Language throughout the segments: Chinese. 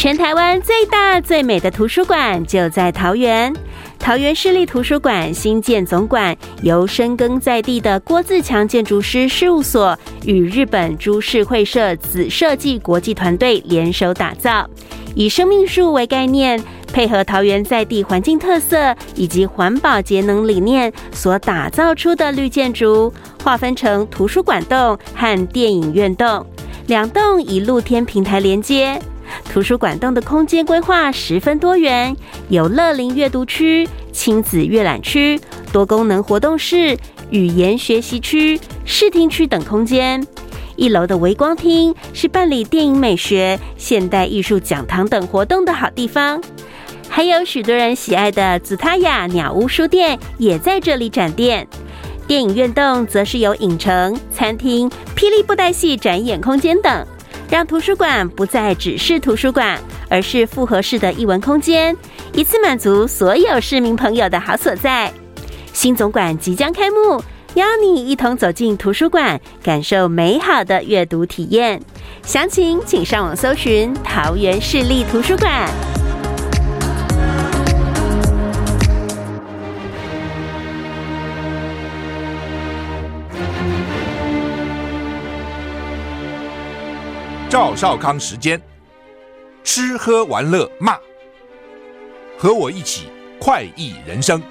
全台湾最大最美的图书馆就在桃园。桃园市立图书馆新建总馆，由深耕在地的郭自强建筑师事务所与日本株式会社子设计国际团队联手打造，以生命树为概念，配合桃园在地环境特色以及环保节能理念所打造出的绿建筑，划分成图书馆栋和电影院栋，两栋以露天平台连接。图书馆栋的空间规划十分多元，有乐龄阅读区、亲子阅览区、多功能活动室、语言学习区、视听区等空间。一楼的微光厅是办理电影美学、现代艺术讲堂等活动的好地方，还有许多人喜爱的紫塔雅鸟屋书店也在这里展店。电影院栋则是有影城、餐厅、霹雳布袋戏展演空间等。让图书馆不再只是图书馆，而是复合式的艺文空间，一次满足所有市民朋友的好所在。新总馆即将开幕，邀你一同走进图书馆，感受美好的阅读体验。详情请上网搜寻桃园市立图书馆。赵少康时间，吃喝玩乐骂，和我一起快意人生。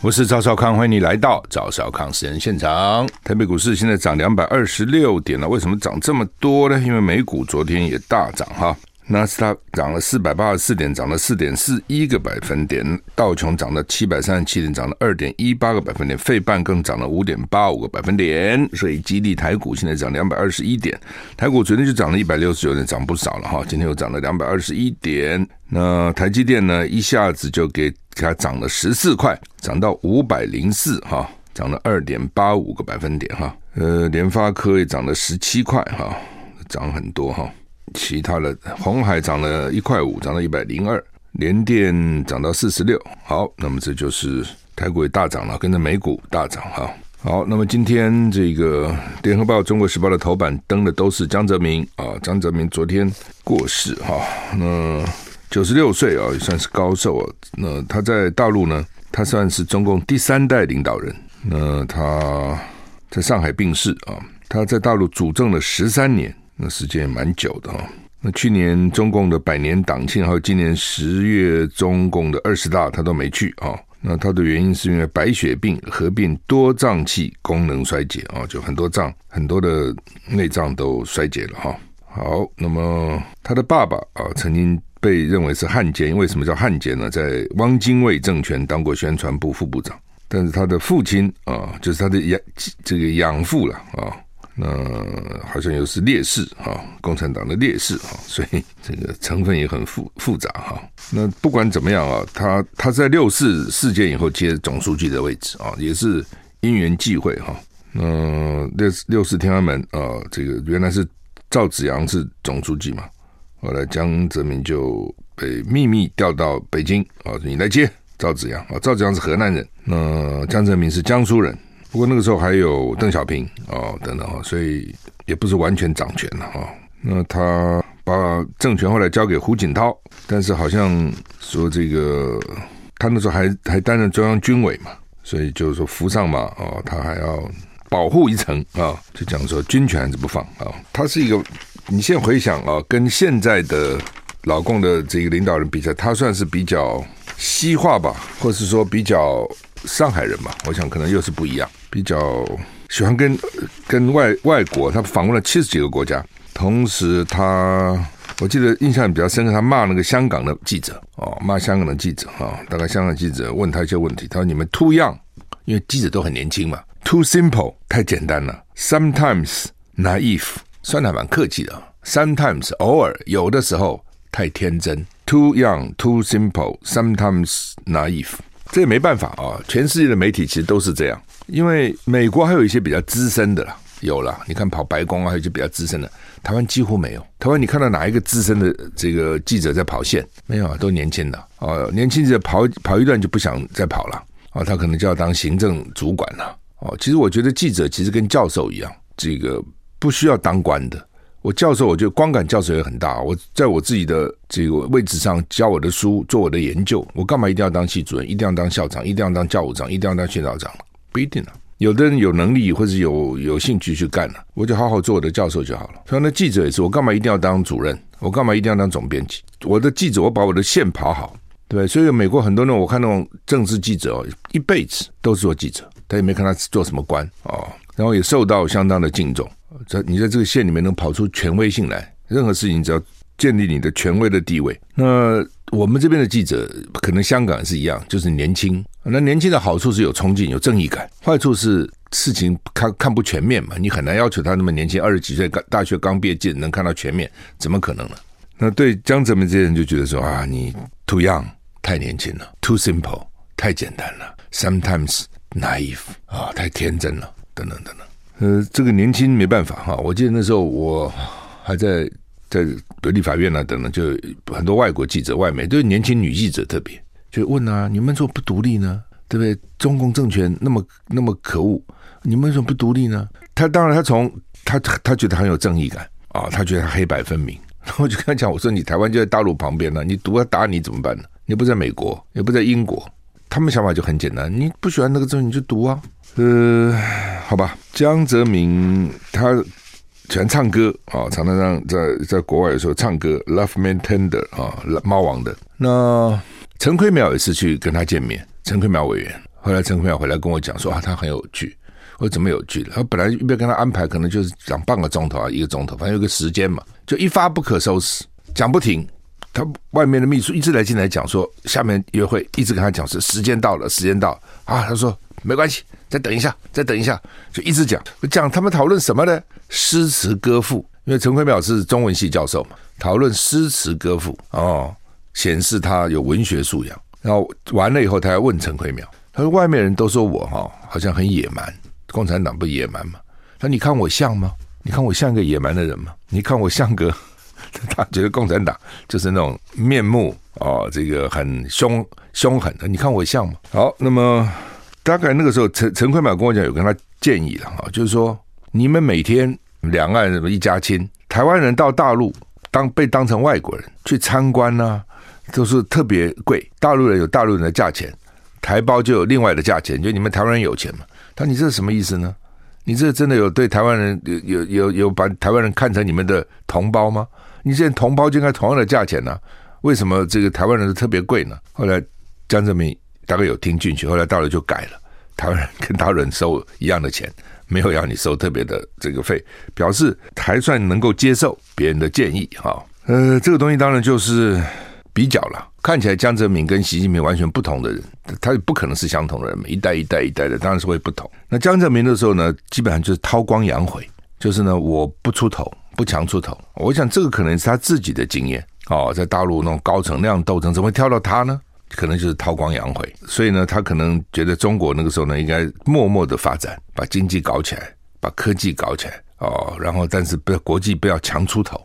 我是赵少康，欢迎你来到赵少康时间现场。台北股市现在涨两百二十六点了，为什么涨这么多呢？因为美股昨天也大涨哈。纳斯达涨了四百八十四点，涨了四点四一个百分点；道琼涨了七百三十七点，涨了二点一八个百分点；费半更涨了五点八五个百分点。所以激励台股现在涨两百二十一点。台股昨天就涨了一百六十九点，涨不少了哈。今天又涨了两百二十一点。那台积电呢，一下子就给给它涨了十四块，涨到五百零四哈，涨了二点八五个百分点哈。呃，联发科也涨了十七块哈，涨很多哈。其他的，红海涨了一块五，涨到一百零二，联电涨到四十六。好，那么这就是台股也大涨了，跟着美股大涨哈。好，那么今天这个联合报、中国时报的头版登的都是江泽民啊，江泽民昨天过世哈，那九十六岁啊，也算是高寿啊。那他在大陆呢，他算是中共第三代领导人。那他在上海病逝啊，他在大陆主政了十三年。那时间也蛮久的哈。那去年中共的百年党庆，还有今年十月中共的二十大，他都没去啊。那他的原因是因为白血病合并多脏器功能衰竭啊，就很多脏很多的内脏都衰竭了哈。好，那么他的爸爸啊，曾经被认为是汉奸，为什么叫汉奸呢？在汪精卫政权当过宣传部副部长，但是他的父亲啊，就是他的养这个养父了啊。那好像又是烈士哈，共产党的烈士哈，所以这个成分也很复复杂哈。那不管怎么样啊，他他在六四事件以后接总书记的位置啊，也是因缘际会哈。那六六四天安门啊，这个原来是赵紫阳是总书记嘛，后来江泽民就被秘密调到北京啊，你来接赵紫阳啊。赵紫阳是河南人，那江泽民是江苏人。不过那个时候还有邓小平哦等等哈，所以也不是完全掌权了哈。那他把政权后来交给胡锦涛，但是好像说这个他那时候还还担任中央军委嘛，所以就是说扶上马哦，他还要保护一层啊，就讲说军权还是不放啊。他是一个，你现在回想啊，跟现在的老共的这个领导人比较，他算是比较西化吧，或是说比较。上海人嘛，我想可能又是不一样，比较喜欢跟跟外外国，他访问了七十几个国家，同时他我记得印象比较深刻，他骂那个香港的记者哦，骂香港的记者哈、哦，大概香港记者问他一些问题，他说你们 too young，因为记者都很年轻嘛，too simple 太简单了，sometimes naive 算的还蛮客气的，sometimes 偶尔有的时候太天真，too young too simple sometimes naive。这也没办法啊！全世界的媒体其实都是这样，因为美国还有一些比较资深的啦，有了，你看跑白宫啊，还有一些比较资深的，台湾几乎没有。台湾你看到哪一个资深的这个记者在跑线？没有啊，都年轻的哦。年轻记者跑跑一段就不想再跑了啊，他可能就要当行政主管了哦。其实我觉得记者其实跟教授一样这个不需要当官的。我教授，我觉得光感教授也很大。我在我自己的这个位置上教我的书，做我的研究，我干嘛一定要当系主任？一定要当校长？一定要当教务长？一定要当训导长？不一定啊。有的人有能力或者有有兴趣去干了，我就好好做我的教授就好了。所以那记者也是，我干嘛一定要当主任？我干嘛一定要当总编辑？我的记者，我把我的线跑好，对。所以美国很多人，我看那种政治记者哦，一辈子都是做记者，他也没看他做什么官哦，然后也受到相当的敬重。在你在这个线里面能跑出权威性来，任何事情只要建立你的权威的地位。那我们这边的记者，可能香港是一样，就是年轻。那年轻的好处是有冲劲、有正义感，坏处是事情看看不全面嘛。你很难要求他那么年轻，二十几岁刚大学刚毕业，就能看到全面，怎么可能呢？那对江泽民这些人就觉得说啊，你 too young 太年轻了，too simple 太简单了，sometimes naive 啊太天真了，等等等等。呃，这个年轻没办法哈。我记得那时候我还在在立法院啊等等，就很多外国记者、外媒，都是年轻女记者特别就问啊，你们怎么不独立呢？对不对？中共政权那么那么可恶，你们为什么不独立呢？他当然他从他他觉得很有正义感啊，他觉得他黑白分明。然 后我就跟他讲，我说你台湾就在大陆旁边呢，你独要打你怎么办呢？你不在美国，也不在英国，他们想法就很简单，你不喜欢那个政你就独啊。呃，好吧，江泽民他喜欢唱歌啊，常常让在在国外的时候唱歌，Love Me Tender 啊，猫王的。那陈奎淼也是去跟他见面，陈奎淼委员。后来陈奎淼回来跟我讲说啊，他很有趣。我说怎么有趣？他本来预备跟他安排，可能就是讲半个钟头啊，一个钟头，反正有个时间嘛，就一发不可收拾，讲不停。他外面的秘书一直来进来讲说，下面约会，一直跟他讲是时间到了，时间到啊，他说没关系。再等一下，再等一下，就一直讲讲他们讨论什么呢？诗词歌赋，因为陈奎淼是中文系教授嘛，讨论诗词歌赋哦，显示他有文学素养。然后完了以后，他还问陈奎淼，他说：“外面人都说我哈、哦，好像很野蛮，共产党不野蛮吗？他说你看我像吗？你看我像个野蛮的人吗？你看我像个…… 他觉得共产党就是那种面目哦，这个很凶凶狠的。你看我像吗？好，那么。”大概那个时候，陈陈坤淼跟我讲，有跟他建议了哈，就是说，你们每天两岸什么一家亲，台湾人到大陆当被当成外国人去参观呢、都是特别贵。大陆人有大陆人的价钱，台胞就有另外的价钱。就你们台湾人有钱嘛？他你这是什么意思呢？你这真的有对台湾人有有有有把台湾人看成你们的同胞吗？你现在同胞就应该同样的价钱呢、为什么这个台湾人是特别贵呢？后来江泽民。大概有听进去，后来到了就改了。台湾人跟大陆人收一样的钱，没有要你收特别的这个费，表示还算能够接受别人的建议哈。呃，这个东西当然就是比较了。看起来江泽民跟习近平完全不同的人，他不可能是相同的人，一代一代一代的当然是会不同。那江泽民的时候呢，基本上就是韬光养晦，就是呢我不出头，不强出头。我想这个可能是他自己的经验哦，在大陆那种高层那样斗争，怎么会挑到他呢？可能就是韬光养晦，所以呢，他可能觉得中国那个时候呢，应该默默的发展，把经济搞起来，把科技搞起来哦，然后但是不要国际不要强出头，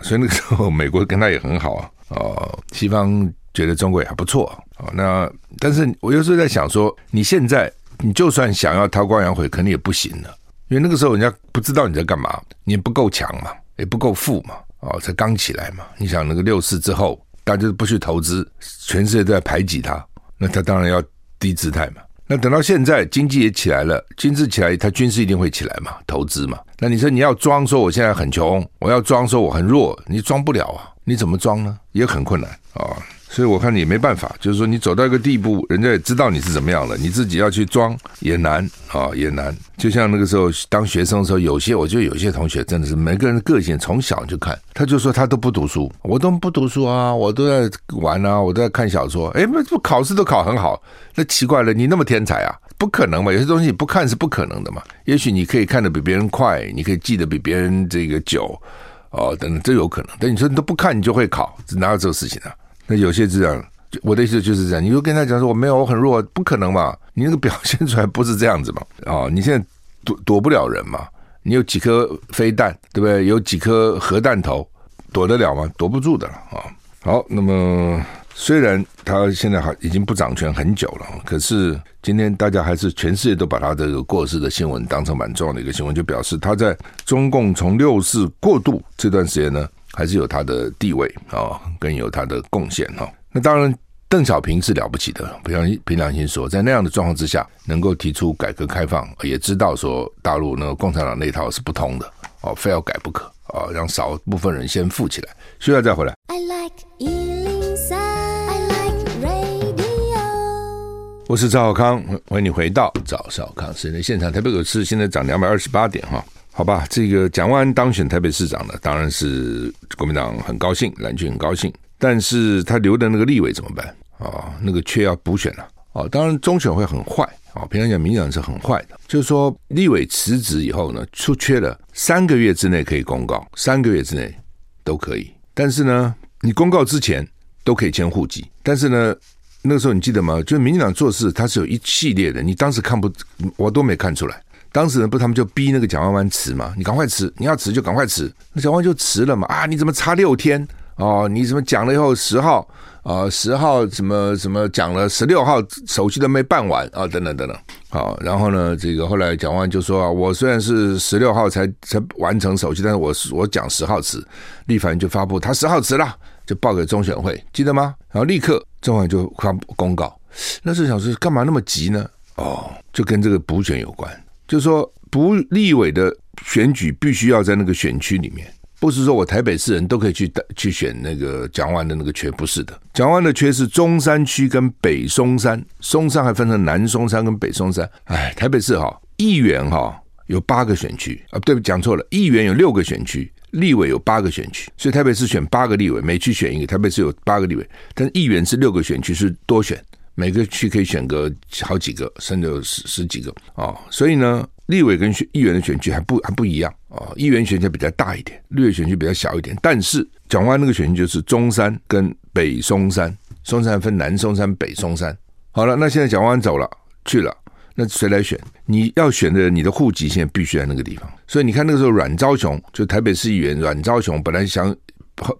所以那个时候美国跟他也很好啊，哦，西方觉得中国也还不错。啊，那但是我有时候在想说，你现在你就算想要韬光养晦，肯定也不行了，因为那个时候人家不知道你在干嘛，你不够强嘛，也不够富嘛，哦，才刚起来嘛，你想那个六四之后。大家就不去投资，全世界都在排挤他，那他当然要低姿态嘛。那等到现在经济也起来了，经济起来，他军事一定会起来嘛，投资嘛。那你说你要装说我现在很穷，我要装说我很弱，你装不了啊？你怎么装呢？也很困难啊。所以我看你也没办法，就是说你走到一个地步，人家也知道你是怎么样了，你自己要去装也难啊，也难。就像那个时候当学生的时候，有些我觉得有些同学真的是每个人的个性从小就看，他就说他都不读书，我都不读书啊，我都在玩啊，我都在看小说。哎，那不考试都考很好，那奇怪了，你那么天才啊？不可能嘛，有些东西你不看是不可能的嘛。也许你可以看得比别人快，你可以记得比别人 这个久，哦，等等，这有可能。但你说你都不看，你就会考，哪有这个事情啊？那有些是这样，我的意思就是这样。你就跟他讲说我没有，我很弱，不可能嘛？你那个表现出来不是这样子嘛？哦，你现在躲躲不了人嘛？你有几颗飞弹，对不对？有几颗核弹头，躲得了吗？躲不住的啊、好，那么虽然他现在还已经不掌权很久了，可是今天大家还是全世界都把他这个过世的新闻当成蛮重要的一个新闻，就表示他在中共从六四过渡这段时间呢，还是有他的地位啊，更有他的贡献哈。那当然，邓小平是了不起的，凭良凭良心说，在那样的状况之下，能够提出改革开放，也知道说大陆那个共产党那套是不通的哦，非要改不可啊，让少部分人先富起来，需要再回来。I like 我是赵小康，欢迎你回到赵小康时间的现场。台北股市现在涨两百二十八点哈，好吧，这个蒋万安当选台北市长呢，当然是国民党很高兴，蓝军很高兴，但是他留的那个立委怎么办啊、那个缺要补选了啊、当然中选会很坏啊，平常讲民进党是很坏的，就是说立委辞职以后呢，出缺了三个月之内可以公告，三个月之内都可以，但是呢，你公告之前都可以迁户籍，但是呢。那个时候你记得吗？就民进党做事，它是有一系列的。你当时看不，我都没看出来。当时呢，不，他们就逼那个蒋万万辞嘛，你赶快辞，你要辞就赶快辞。那蒋万就辞了嘛。啊，你怎么差六天？哦，你怎么讲了以后十号啊，十号什么什么讲了十六号手续都没办完啊，等等等等。好，然后呢，这个后来蒋万就说啊，我虽然是十六号才才完成手续，但是我我讲十号辞，立法院就发布他十号辞了。就报给中选会，记得吗？然后立刻中选就发公告。那时候想说，干嘛那么急呢？哦，就跟这个补选有关。就是说，不立委的选举必须要在那个选区里面，不是说我台北市人都可以去去选那个蒋万的那个缺，不是的。蒋万的缺是中山区跟北松山，松山还分成南松山跟北松山。哎，台北市哈，议员哈有八个选区啊，对，讲错了，议员有六个选区。立委有八个选区，所以台北市选八个立委，每区选一个。台北市有八个立委，但议员是六个选区，是多选，每个区可以选个好几个，甚至有十十几个啊、哦。所以呢，立委跟选议员的选区还不还不一样啊、哦。议员选区比较大一点，立委选区比较小一点。但是蒋万那个选区就是中山跟北松山，松山分南松山、北松山。好了，那现在蒋万走了去了。那谁来选？你要选的，你的户籍现在必须在那个地方。所以你看那个时候，阮昭雄就台北市议员阮昭雄本来想，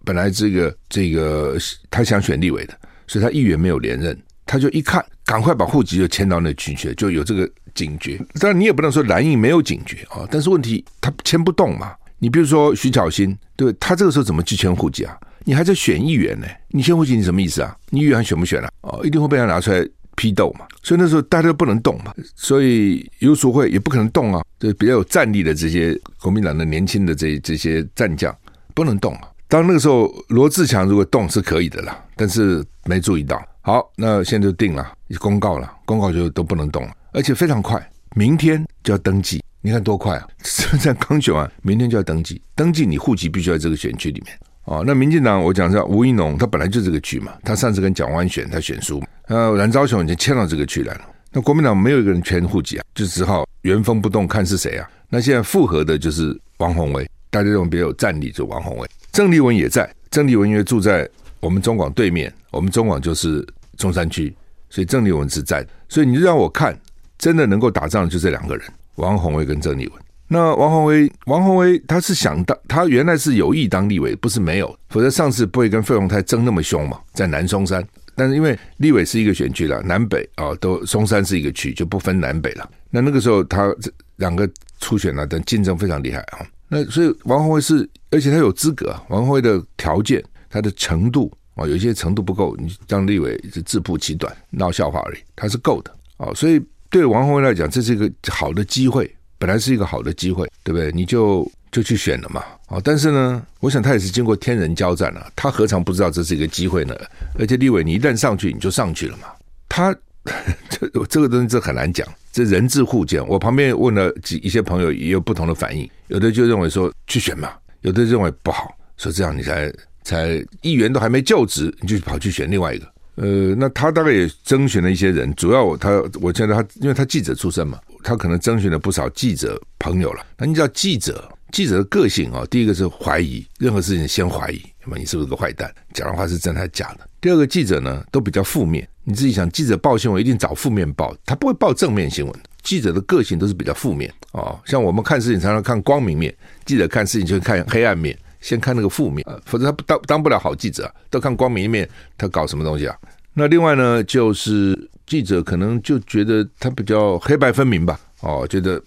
本来这个这个他想选立委的，所以他议员没有连任，他就一看，赶快把户籍就迁到那区去，就有这个警觉。当然你也不能说蓝营没有警觉啊，但是问题他迁不动嘛。你比如说徐巧芯，对他这个时候怎么去迁户籍啊？你还在选议员呢？你迁户籍你什么意思啊？你议员还选不选了？哦，一定会被他拿出来。批斗嘛，所以那时候大家都不能动嘛，所以游淑慧也不可能动啊。就比较有战力的这些国民党的年轻的这这些战将不能动啊。当那个时候罗志强如果动是可以的啦，但是没注意到。好，那现在就定了，公告了，公告就都不能动了，而且非常快，明天就要登记。你看多快啊！现在刚选完，明天就要登记，登记你户籍必须在这个选区里面。哦，那民进党我讲一下，吴怡农他本来就这个区嘛，他上次跟蒋万选他选输，呃，蓝昭雄已经迁到这个区来了。那国民党没有一个人迁户籍啊，就只好原封不动看是谁啊。那现在复合的就是王宏威，大家认为比较有战力，就王宏威。郑丽文也在，郑丽文因为住在我们中广对面，我们中广就是中山区，所以郑丽文是在。所以你就让我看，真的能够打仗的就这两个人，王宏伟跟郑丽文。那王宏伟，王宏伟他是想当，他原来是有意当立委，不是没有，否则上次不会跟费鸿泰争那么凶嘛，在南松山。但是因为立委是一个选区了，南北啊、哦、都松山是一个区，就不分南北了。那那个时候他这两个初选呢，但竞争非常厉害啊。那所以王鸿薇是，而且他有资格，王鸿薇的条件，他的程度啊、有一些程度不够，你当立委是自曝其短，闹笑话而已，他是够的啊、所以对王鸿薇来讲，这是一个好的机会。本来是一个好的机会，对不对？你就就去选了嘛，啊！但是呢，我想他也是经过天人交战了，他何尝不知道这是一个机会呢？而且立委，你一旦上去，你就上去了嘛。他 这这个东西这很难讲，这人质互见。我旁边问了几一些朋友，也有不同的反应，有的就认为说去选嘛，有的认为不好，说这样你才才议员都还没就职，你就跑去选另外一个。呃，那他大概也征询了一些人，主要他我觉得他，因为他记者出身嘛。他可能征询了不少记者朋友了。那你知道记者，记者的个性啊，第一个是怀疑，任何事情先怀疑，那么你是不是个坏蛋？讲的话是真还是假的？第二个记者呢，都比较负面。你自己想，记者报新闻一定找负面报，他不会报正面新闻。记者的个性都是比较负面哦。像我们看事情常常看光明面，记者看事情就会看黑暗面，先看那个负面，否则他不当当不了好记者。都看光明一面，他搞什么东西啊？那另外呢，就是记者可能就觉得他比较黑白分明吧，哦，觉得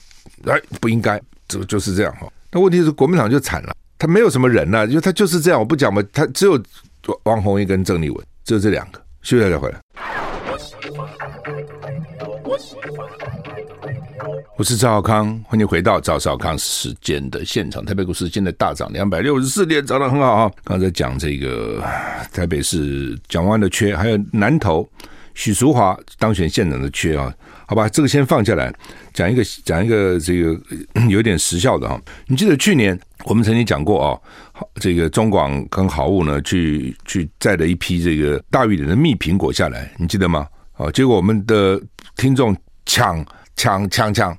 哎不应该，就就是这样哈。那问题是国民党就惨了，他没有什么人了，因为他就是这样，我不讲嘛，他只有王鸿一跟郑丽文，只有这两个。休息一下回来。我是赵少康，欢迎回到赵少康时间的现场。台北股市现在大涨两百六十四点，涨得很好啊！刚才讲这个台北市蒋万的缺，还有南投许淑华当选县长的缺啊，好吧，这个先放下来，讲一个讲一个这个 有点时效的哈。你记得去年我们曾经讲过啊，这个中广跟好物呢去去载了一批这个大玉林的蜜苹果下来，你记得吗？啊，结果我们的听众抢。抢抢抢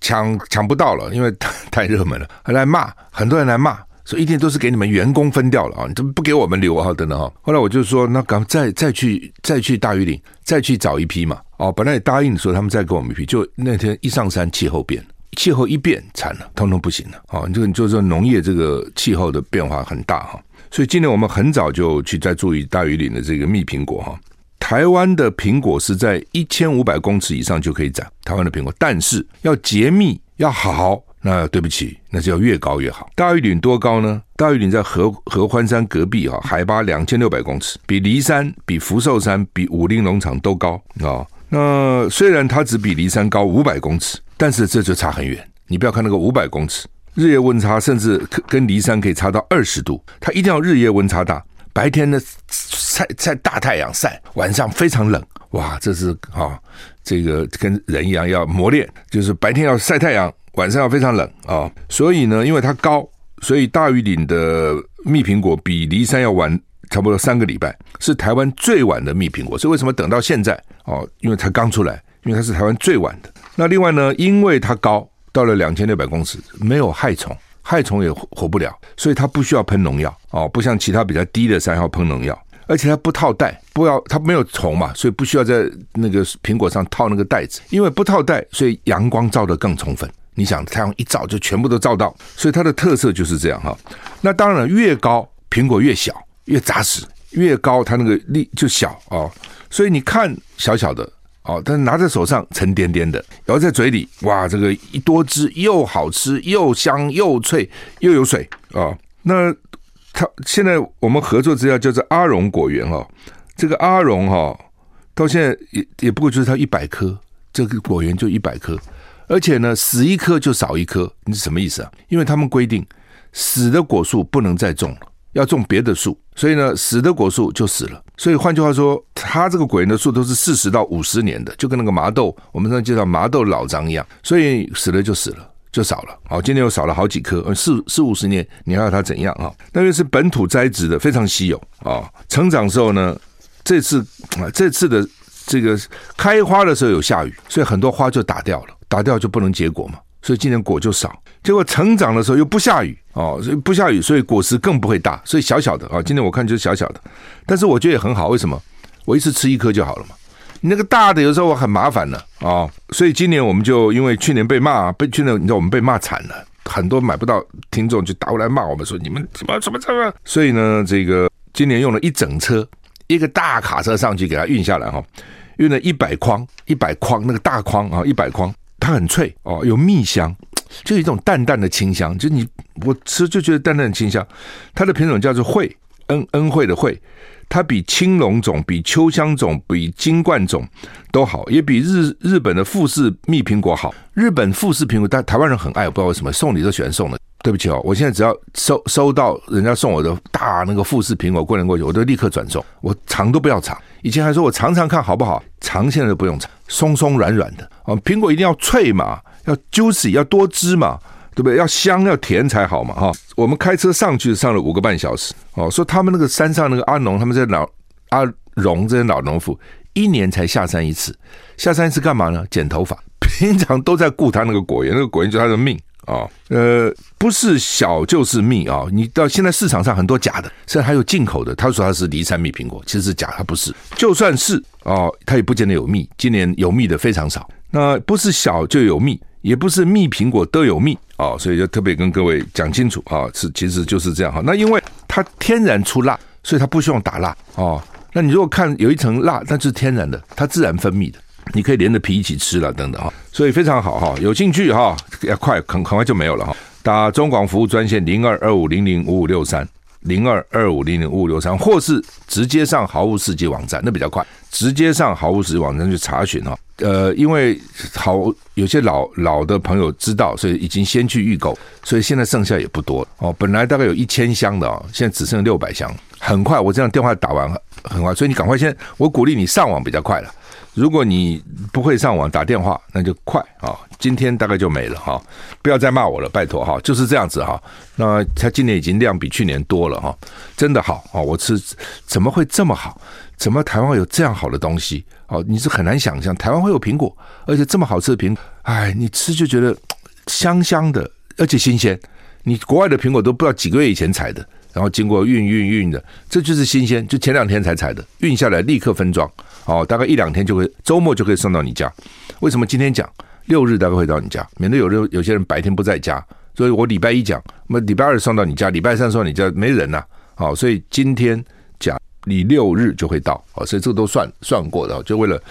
抢抢不到了，因为太 太热门了，还来骂，很多人来骂，说一定都是给你们员工分掉了啊！你怎么不给我们留啊？等等哈。后来我就说，那赶再再去再去大玉岭，再去找一批嘛。哦，本来也答应说他们再给我们一批，就那天一上山，气候变，气候一变，惨了，通通不行了。哦，这个就是说农业这个气候的变化很大哈，所以今年我们很早就去在注意大玉岭的这个蜜苹果哈。台湾的苹果是在一千五百公尺以上就可以长台湾的苹果，但是要结蜜要好，那对不起，那就要越高越好。大玉岭多高呢？大玉岭在合合欢山隔壁哈，海拔两千六百公尺，比梨山、比福寿山、比武陵农场都高啊。那虽然它只比梨山高五百公尺，但是这就差很远。你不要看那个五百公尺，日夜温差甚至跟梨山可以差到二十度，它一定要日夜温差大。白天呢晒晒大太阳晒，晚上非常冷，哇，这是啊、这个跟人一样要磨练，就是白天要晒太阳，晚上要非常冷啊、所以呢，因为它高，所以大玉岭的蜜苹果比梨山要晚差不多三个礼拜，是台湾最晚的蜜苹果。所以为什么等到现在哦？因为它刚出来，因为它是台湾最晚的。那另外呢，因为它高，到了两千六百公尺，没有害虫。害虫也活不了，所以它不需要喷农药哦，不像其他比较低的山要喷农药，而且它不套袋，不要它没有虫嘛，所以不需要在那个苹果上套那个袋子，因为不套袋，所以阳光照得更充分。你想太阳一照就全部都照到，所以它的特色就是这样哈。那当然越高苹果越小，越扎实，越高它那个粒就小哦，所以你看小小的。哦，但拿在手上沉甸甸的，咬在嘴里，哇，这个一多汁又好吃又香又脆又有水、哦！那他现在我们合作资料叫做阿荣果园、哦，这个阿荣哈、哦，到现在也也不过就是它一百颗，这个果园就一百颗，而且呢死一颗就少一颗，你是什么意思啊？因为他们规定死的果树不能再种了。要种别的树，所以呢，死的果树就死了。所以换句话说，它这个果园的树都是四十到五十年的，就跟那个麻豆，我们上次介绍麻豆老张一样。所以死了就死了，就少了。好，今年又少了好几棵，四四五十年，你还要它怎样啊？那个是本土栽植的，非常稀有啊。成长时候呢，这次啊，这次的这个开花的时候有下雨，所以很多花就打掉了，打掉就不能结果嘛。所以今年果就少，结果成长的时候又不下雨哦，所以不下雨，所以果实更不会大，所以小小的啊。今年我看就是小小的，但是我觉得也很好。为什么？我一次吃一颗就好了嘛。你那个大的有时候我很麻烦的啊，所以今年我们就因为去年被骂，被去年你知道我们被骂惨了，很多买不到听众就打过来骂我们说你们什么什么什么。所以呢，这个今年用了一整车，一个大卡车上去给它运下来哈，运了一百筐，一百筐那个大筐啊，一百筐。它很脆哦，有蜜香，就有一种淡淡的清香。就你我吃就觉得淡淡的清香。它的品种叫做惠，恩恩惠的惠，它比青龙种、比秋香种、比金冠种都好，也比日日本的富士蜜苹果好。日本富士苹果，但台湾人很爱，我不知道为什么送礼都喜欢送的。对不起哦，我现在只要收收到人家送我的大那个富士苹果过年过节，我都立刻转送。我尝都不要尝。以前还说我尝尝看好不好，尝现在都不用尝，松松软软的哦。苹果一定要脆嘛，要 juicy，要多汁嘛，对不对？要香要甜才好嘛哈。我们开车上去上了五个半小时哦，说他们那个山上那个阿农，他们在老阿荣这些老农夫，一年才下山一次，下山一次干嘛呢？剪头发，平常都在顾他那个果园，那个果园就他的命。啊、哦，呃，不是小就是蜜啊、你到现在市场上很多假的，甚至还有进口的。他说他是梨山蜜苹果，其实是假，他不是。就算是哦，他也不见得有蜜。今年有蜜的非常少。那不是小就有蜜，也不是蜜苹果都有蜜哦，所以就特别跟各位讲清楚啊，是其实就是这样哈。那因为它天然出蜡，所以它不需要打蜡哦。那你如果看有一层蜡，那是天然的，它自然分泌的，你可以连着皮一起吃了等等哈。所以非常好哈，有兴趣哈，要快很很快就没有了哈。打中广服务专线零二二五零零五五六三。零二二五零零五五六三，或是直接上好物世界网站，那比较快。直接上好物世界网站去查询哈，呃，因为好有些老老的朋友知道，所以已经先去预购，所以现在剩下也不多哦。本来大概有一千箱的哦，现在只剩六百箱，很快。我这样电话打完很快，所以你赶快先，我鼓励你上网比较快了。如果你不会上网打电话，那就快啊！今天大概就没了哈，不要再骂我了，拜托哈，就是这样子哈。那他今年已经量比去年多了哈，真的好啊！我吃怎么会这么好？怎么台湾有这样好的东西？哦，你是很难想象台湾会有苹果，而且这么好吃的苹果，哎，你吃就觉得香香的，而且新鲜。你国外的苹果都不知道几个月以前采的，然后经过运运运的，这就是新鲜，就前两天才采的，运下来立刻分装。哦，大概一两天就会，周末就可以送到你家。为什么今天讲六日大概会到你家？免得有人有些人白天不在家，所以我礼拜一讲，那礼拜二送到你家，礼拜三送到你家没人呐、啊。好，所以今天讲你六日就会到。哦，所以这个都算算过的，就为了。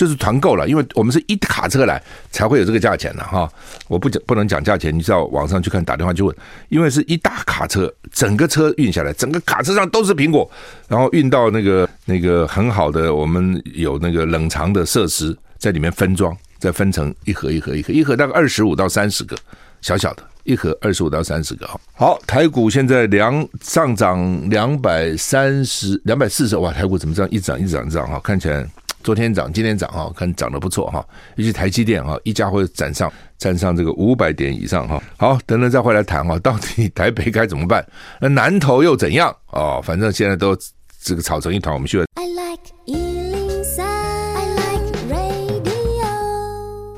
就是团购了，因为我们是一卡车来才会有这个价钱的哈。我不讲不能讲价钱，你知道网上去看，打电话去问，因为是一大卡车，整个车运下来，整个卡车上都是苹果，然后运到那个那个很好的，我们有那个冷藏的设施在里面分装，再分成一盒一盒一盒，一盒大概二十五到三十个，小小的一盒二十五到三十个哈。好，台股现在两上涨两百三十两百四十，哇，台股怎么这样一涨一涨一涨哈？看起来。昨天涨，今天涨哈，看涨得不错哈，尤其台积电哈，一家会站上站上这个五百点以上哈。好，等等再回来谈哈，到底台北该怎么办？那南投又怎样？哦，反正现在都这个吵成一团，我们需要。I like 103, I like radio。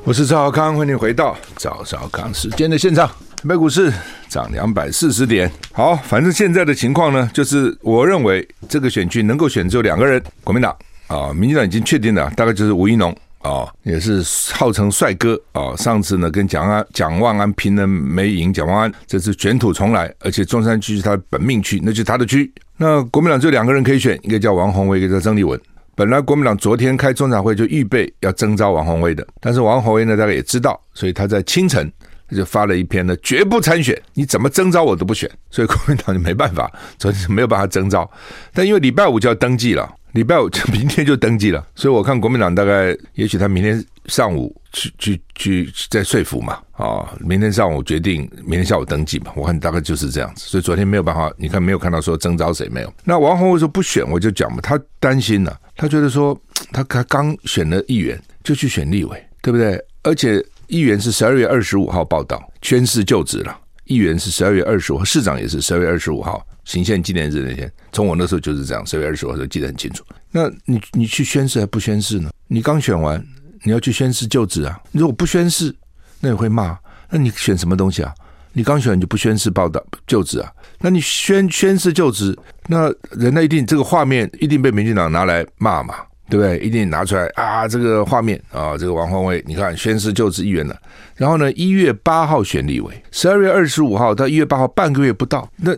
我是赵少康，欢迎回到赵少康时间的现场。台北股市涨两百四十点。好，反正现在的情况呢，就是我认为这个选区能够选只有两个人，国民党。啊，民进党已经确定了，大概就是吴怡农啊，也是号称帅哥啊。上次呢跟蒋安蒋万安拼了没赢，蒋万安这次卷土重来，而且中山区是他本命区，那就是他的区。那国民党就两个人可以选，一个叫王鸿薇，一个叫曾立文。本来国民党昨天开中常会就预备要征召王鸿薇的，但是王鸿薇呢大概也知道，所以他在清晨他就发了一篇呢，绝不参选，你怎么征召我都不选。所以国民党就没办法，昨天没有办法征召，但因为礼拜五就要登记了。礼拜五就明天就登记了，所以我看国民党大概也许他明天上午去去去再说服嘛，啊，明天上午决定，明天下午登记嘛，我看大概就是这样子。所以昨天没有办法，你看没有看到说征召谁没有？那王鸿薇说不选，我就讲嘛，他担心了，他觉得说他 他刚选了议员就去选立委，对不对？而且议员是十二月二十五号报道宣誓就职了，议员是十二月二十五，市长也是十二月二十五号。行宪纪念日那天，从我那时候就是这样，十月二十号就记得很清楚。那你你去宣誓还不宣誓呢？你刚选完，你要去宣誓就职啊？你如果不宣誓，那你会骂。那你选什么东西啊？你刚选完你就不宣誓报道就职啊？那你宣宣誓就职，那人家一定这个画面一定被民进党拿来骂嘛，对不对？一定拿出来啊，这个画面啊，这个王鸿薇，你看宣誓就职议员了。然后呢，一月八号选立委，十二月二十五号到一月八号半个月不到，那。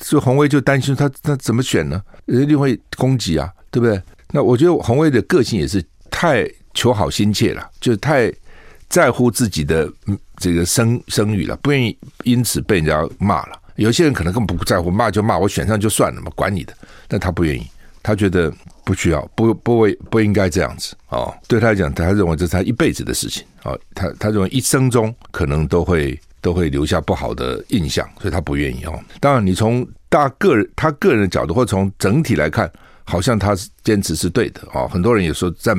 所以鸿薇就担心他他怎么选呢？人一定会攻击啊，对不对？那我觉得鸿薇的个性也是太求好心切了，就太在乎自己的这个声声誉了，不愿意因此被人家骂了。有些人可能根本不在乎，骂就骂，我选上就算了嘛，管你的。但他不愿意，他觉得不需要，不不会不应该这样子哦。对他来讲，他认为这是他一辈子的事情啊，他他认为一生中可能都会。都会留下不好的印象，所以他不愿意哦。当然，你从大个人他个人的角度，或从整体来看，好像他是坚持是对的哦。很多人也说站，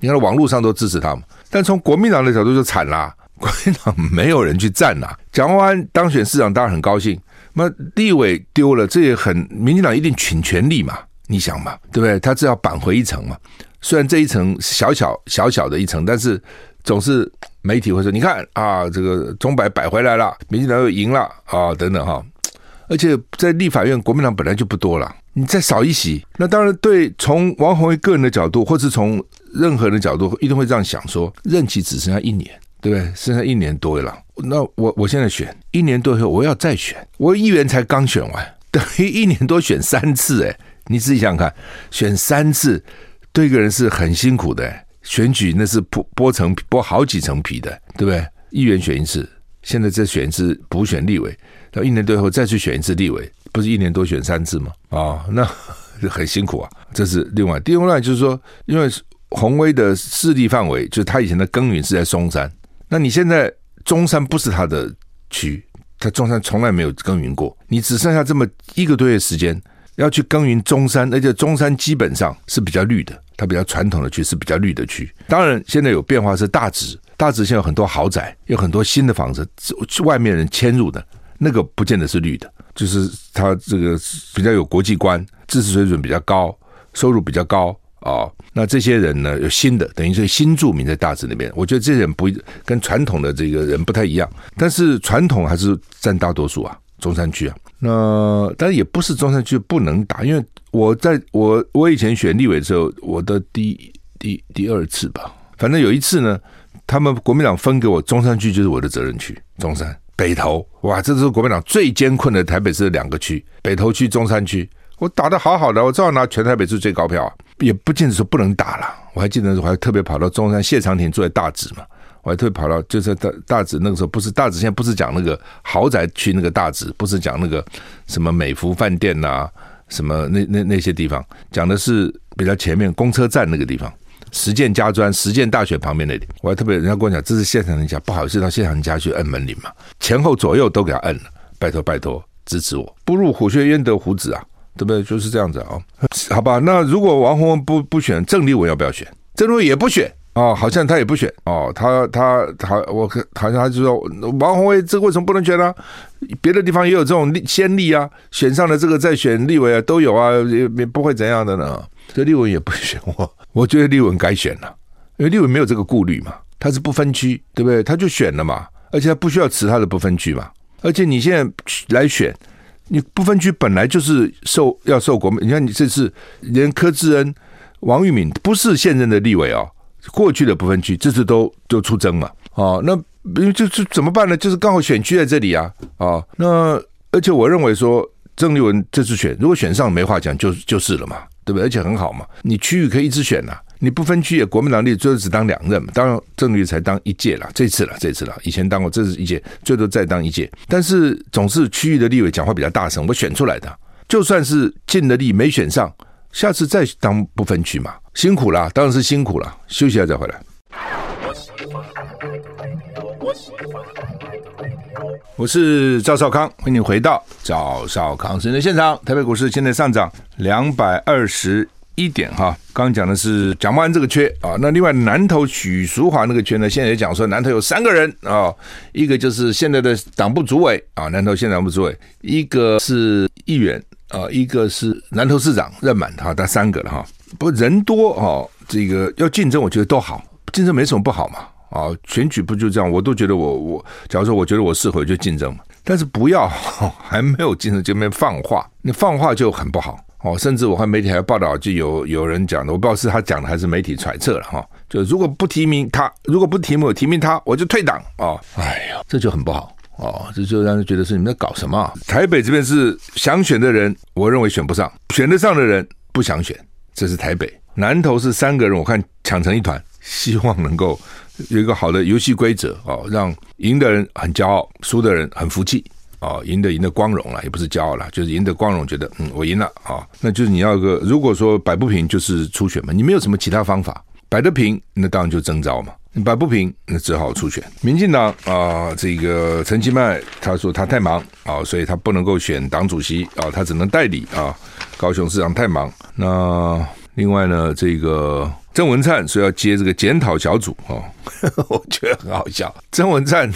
你看网络上都支持他们。但从国民党的角度就惨啦，国民党没有人去站呐。蒋万安当选市长当然很高兴，那立委丢了，这也很民进党一定倾全力嘛。你想嘛，对不对？他只要扳回一城嘛。虽然这一层小小小小的一层，但是。总是媒体会说：“你看啊，这个钟摆摆回来了，民进党又赢了啊，等等哈。而且在立法院，国民党本来就不多了，你再少一席，那当然对。从王鸿薇个人的角度，或是从任何人的角度，一定会这样想：说任期只剩下一年，对不对？剩下一年多了，那我我现在选一年多以后我要再选，我议员才刚选完，等于一年多选三次，哎，你自己想想看，选三次对一个人是很辛苦的，选举那是剥剥层剥好几层皮的，对不对？议员选一次，现在再选一次补选立委，到一年多后再去选一次立委，不是一年多选三次吗？啊、哦，那 很辛苦啊，这是另外。另外就是说，因为鸿薇的势力范围，就是他以前的耕耘是在松山。那你现在中山不是他的区，他中山从来没有耕耘过。你只剩下这么一个多月时间要去耕耘中山，而且中山基本上是比较绿的，它比较传统的区是比较绿的区。当然现在有变化是大直，大直现在有很多豪宅，有很多新的房子，外面人迁入的那个不见得是绿的，就是他这个比较有国际观，知识水准比较高，收入比较高。哦，那这些人呢，有新的，等于是新住民在大直那边。我觉得这些人不跟传统的这个人不太一样，但是传统还是占大多数啊，中山区啊。那但也不是中山区不能打，因为我在我我以前选立委的时候，我的第第第二次吧，反正有一次呢，他们国民党分给我中山区就是我的责任区，中山北投，哇，这是国民党最艰困的台北市的两个区，北投区、中山区。我打得好好的，我照样拿全台北市最高票，也不见得说不能打了。我还记得我还特别跑到中山，谢长廷坐在大直嘛，我还特别跑到就是大大直那个时候不是大直，现在不是讲那个豪宅区那个大直，不是讲那个什么美福饭店呐、什么那那那些地方，讲的是比较前面公车站那个地方，实践家专实践大学旁边那里，我还特别人家跟我讲，这是现场人家，不好意思到现场人家去摁门铃嘛，前后左右都给他摁了，拜托拜托支持我，不入虎穴焉得虎子啊。对不对？就是这样子啊、好吧。那如果王鸿薇不不选，郑丽文要不要选？郑丽文也不选哦，好像他也不选哦。他他他，我好像他就说王鸿薇这为什么不能选呢、别的地方也有这种先例啊，选上了这个再选立委啊都有啊，也也不会怎样的呢。这丽文也不选我，我觉得立文该选了，因为立文没有这个顾虑嘛，他是不分区，对不对？他就选了嘛，而且他不需要辞他的不分区嘛，而且你现在来选。你不分区本来就是受要受国民，你看你这次连柯志恩、王玉敏不是现任的立委哦，过去的不分区这次都都出征了哦，那就是怎么办呢？就是刚好选区在这里啊啊、那而且我认为说郑丽文这次选如果选上没话讲就就是了嘛，对不对？而且很好嘛，你区域可以一直选呐、啊。你不分区也，国民党立最多只当两任嘛，当然郑丽才当一届了，这次了，这次了，以前当过，这是一届，最多再当一届。但是总是区域的立委讲话比较大声，我选出来的，就算是尽了力没选上，下次再当不分区嘛，辛苦了，当然是辛苦了，休息一下再回来。我是赵少康，欢迎你回到赵少康时间的现场。台北股市现在上涨两百二十。一点哈，刚讲的是蒋万安这个缺啊，那另外南投许淑华那个缺呢，现在也讲说南投有三个人啊，一个就是现在的党部主委啊，南投县党部主委，一个是议员啊，一个是南投市长任满，哈，他三个了哈。不人多哦，这个要竞争，我觉得都好，竞争没什么不好嘛啊，选举不就这样，我都觉得我我，假如说我觉得我适合就竞争嘛，但是不要还没有竞争就没放话，那放话就很不好。哦，甚至我看媒体还报道，就有有人讲的，我不知道是他讲的还是媒体揣测了哈。就如果不提名他，如果不提名我提名他，我就退党哦。哎呀，这就很不好哦，这就让人觉得是你们在搞什么？啊台北这边是想选的人，我认为选不上；选得上的人不想选，这是台北。南投是三个人，我看抢成一团，希望能够有一个好的游戏规则哦，让赢的人很骄傲，输的人很服气。哦，赢得赢得光荣了，也不是骄傲了，就是赢得光荣，觉得嗯，我赢了啊、哦，那就是你要个，如果说摆不平，就是初选嘛，你没有什么其他方法，摆得平，那当然就征召嘛，你摆不平，那只好出选。民进党啊，这个陈其迈他说他太忙啊、所以他不能够选党主席啊、他只能代理啊、高雄市长太忙，那另外呢，这个郑文灿说要接这个检讨小组啊、哦，我觉得很好笑。郑文灿，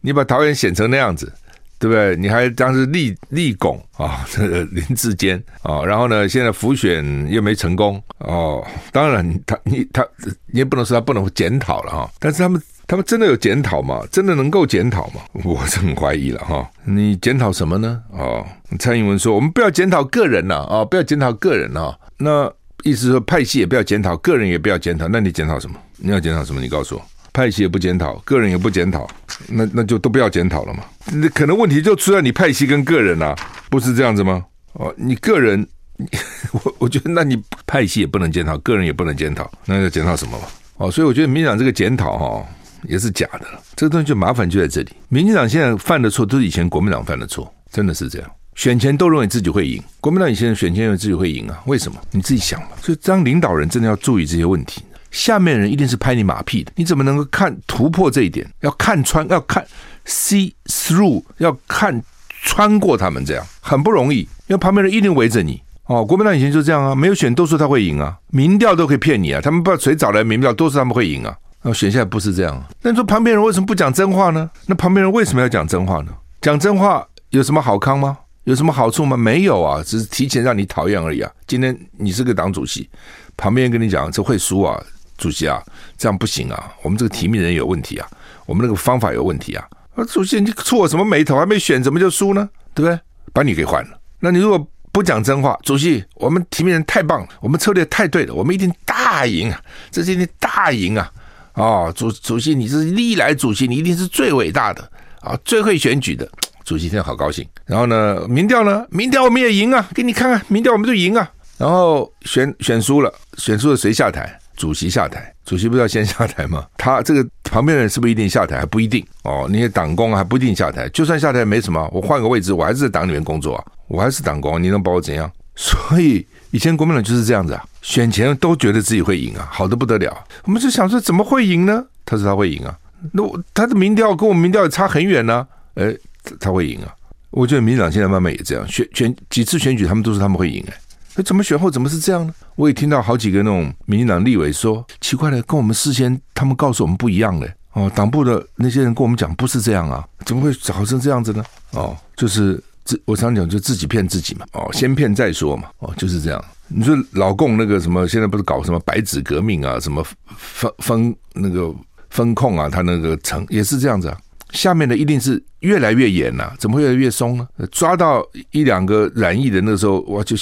你把桃园选成那样子。对不对？你还当时立立拱啊，这个林志坚啊，然后呢，现在辅选又没成功哦。当然，他你他你也不能说他不能检讨了哈。但是他们他们真的有检讨吗？真的能够检讨吗？我是很怀疑了哈。你检讨什么呢？哦，蔡英文说我们不要检讨个人了啊，不要检讨个人啊。那意思说派系也不要检讨，个人也不要检讨。那你检讨什么？你要检讨什么？你告诉我。派系也不检讨，个人也不检讨，那那就都不要检讨了嘛。那可能问题就出在你派系跟个人啊，不是这样子吗？哦，你个人，我我觉得那你派系也不能检讨，个人也不能检讨，那要检讨什么嘛？哦，所以我觉得民进党这个检讨哈也是假的，这个东西就麻烦就在这里。民进党现在犯的错都是以前国民党犯的错，真的是这样。选前都认为自己会赢，国民党以前选前认为自己会赢啊？为什么？你自己想嘛。所以当领导人真的要注意这些问题，下面人一定是拍你马屁的。你怎么能够看突破这一点？要看穿，要看 see through，要看穿过他们，这样很不容易。因为旁边人一定围着你哦。国民党以前就这样啊，没有选都说他会赢啊，民调都可以骗你啊。他们不知道谁找来民调，都是他们会赢啊。那选下来不是这样。那你说旁边人为什么不讲真话呢？那旁边人为什么要讲真话呢？讲真话有什么好康吗？有什么好处吗？没有啊，只是提前让你讨厌而已啊。今天你是个党主席，旁边跟你讲这会输啊，主席啊，这样不行啊。我们这个提名人有问题啊，我们那个方法有问题啊。啊，主席你触我什么霉头？还没选怎么就输呢？对不对？把你给换了。那你如果不讲真话，主席，我们提名人太棒了，我们策略太对了，我们一定大赢啊，这是一定大赢啊。哦，主主席，你是历来主席，你一定是最伟大的啊，最会选举的。主席现在好高兴，然后呢，民调呢？民调我们也赢啊，给你看看，民调我们就赢啊。然后选选输了，选输了谁下台？主席下台，主席不是要先下台吗？他这个旁边的人是不是一定下台？还不一定哦。那些党工还不一定下台，就算下台没什么，我换个位置，我还是在党里面工作啊，我还是党工，你能把我怎样？所以以前国民党就是这样子啊，选前都觉得自己会赢啊，好的不得了。我们就想说怎么会赢呢？他说他会赢啊，那他的民调跟我民调也差很远呢、啊，诶他会赢啊！我觉得民进党现在慢慢也这样，选选几次选举，他们都说他们会赢哎，那怎么选后怎么是这样呢？我也听到好几个那种民进党立委说，奇怪了，跟我们事先他们告诉我们不一样嘞。哦，党部的那些人跟我们讲不是这样啊，怎么会搞成这样子呢？哦，就是自我常讲就自己骗自己嘛。哦，先骗再说嘛。哦，就是这样。你说老共那个什么，现在不是搞什么白纸革命啊，什么封封那个分控啊，他那个成也是这样子啊。下面的一定是越来越严呐、啊，怎么会越来越松呢？抓到一两个染疫的那时候，哇，就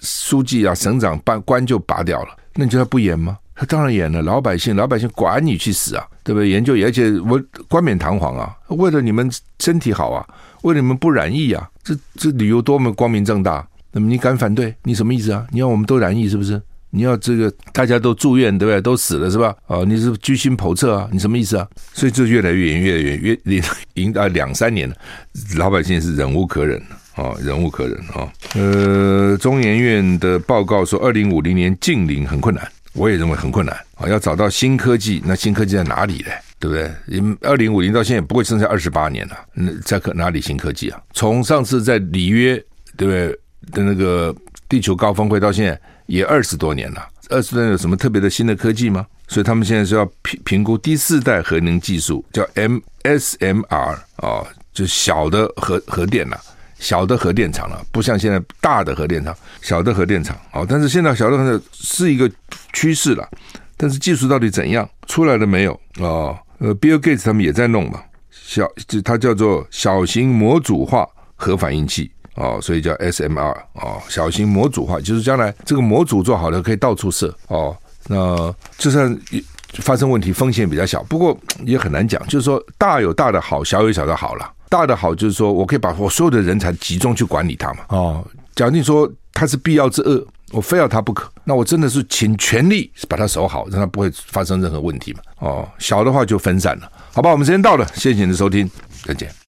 书记啊、省长办官就拔掉了。那你觉得不严吗？他当然严了。老百姓，老百姓管你去死啊，对不对？研究，而且我冠冕堂皇啊，为了你们身体好啊，为了你们不染疫啊，这这理由多么光明正大。那么你敢反对？你什么意思啊？你要我们都染疫是不是？你要这个大家都住院，对不对？都死了是吧？哦，你是居心叵测啊？你什么意思啊？所以就越来越远，越来越远，越已经到两三年了，老百姓是忍无可忍啊，忍无可忍啊。呃，中研院的报告说，二零五零年净零很困难，我也认为很困难啊。要找到新科技，那新科技在哪里呢？对不对？因二零五零到现在不会剩下二十八年了，那在可哪里新科技啊？从上次在里约，对不对的那个地球高峰会到现在。也二十多年了，二十多年有什么特别的新的科技吗？所以他们现在是要评评估第四代核能技术，叫 M S M R、哦，就小的核核电了，小的核电厂了，不像现在大的核电厂，小的核电厂、哦。但是现在小的核电是一个趋势了，但是技术到底怎样出来了没有啊、哦？呃，Bill Gates 他们也在弄嘛，小就它叫做小型模组化核反应器。哦，所以叫 SMR 哦，小型模组化，就是将来这个模组做好了可以到处射哦。那就算发生问题，风险比较小，不过也很难讲。就是说，大有大的好，小有小的好了。大的好就是说我可以把我所有的人才集中去管理它嘛。哦，假定说它是必要之恶，我非要它不可，那我真的是尽全力把它守好，让它不会发生任何问题嘛。哦，小的话就分散了。好吧，我们时间到了，谢谢你的收听，再见。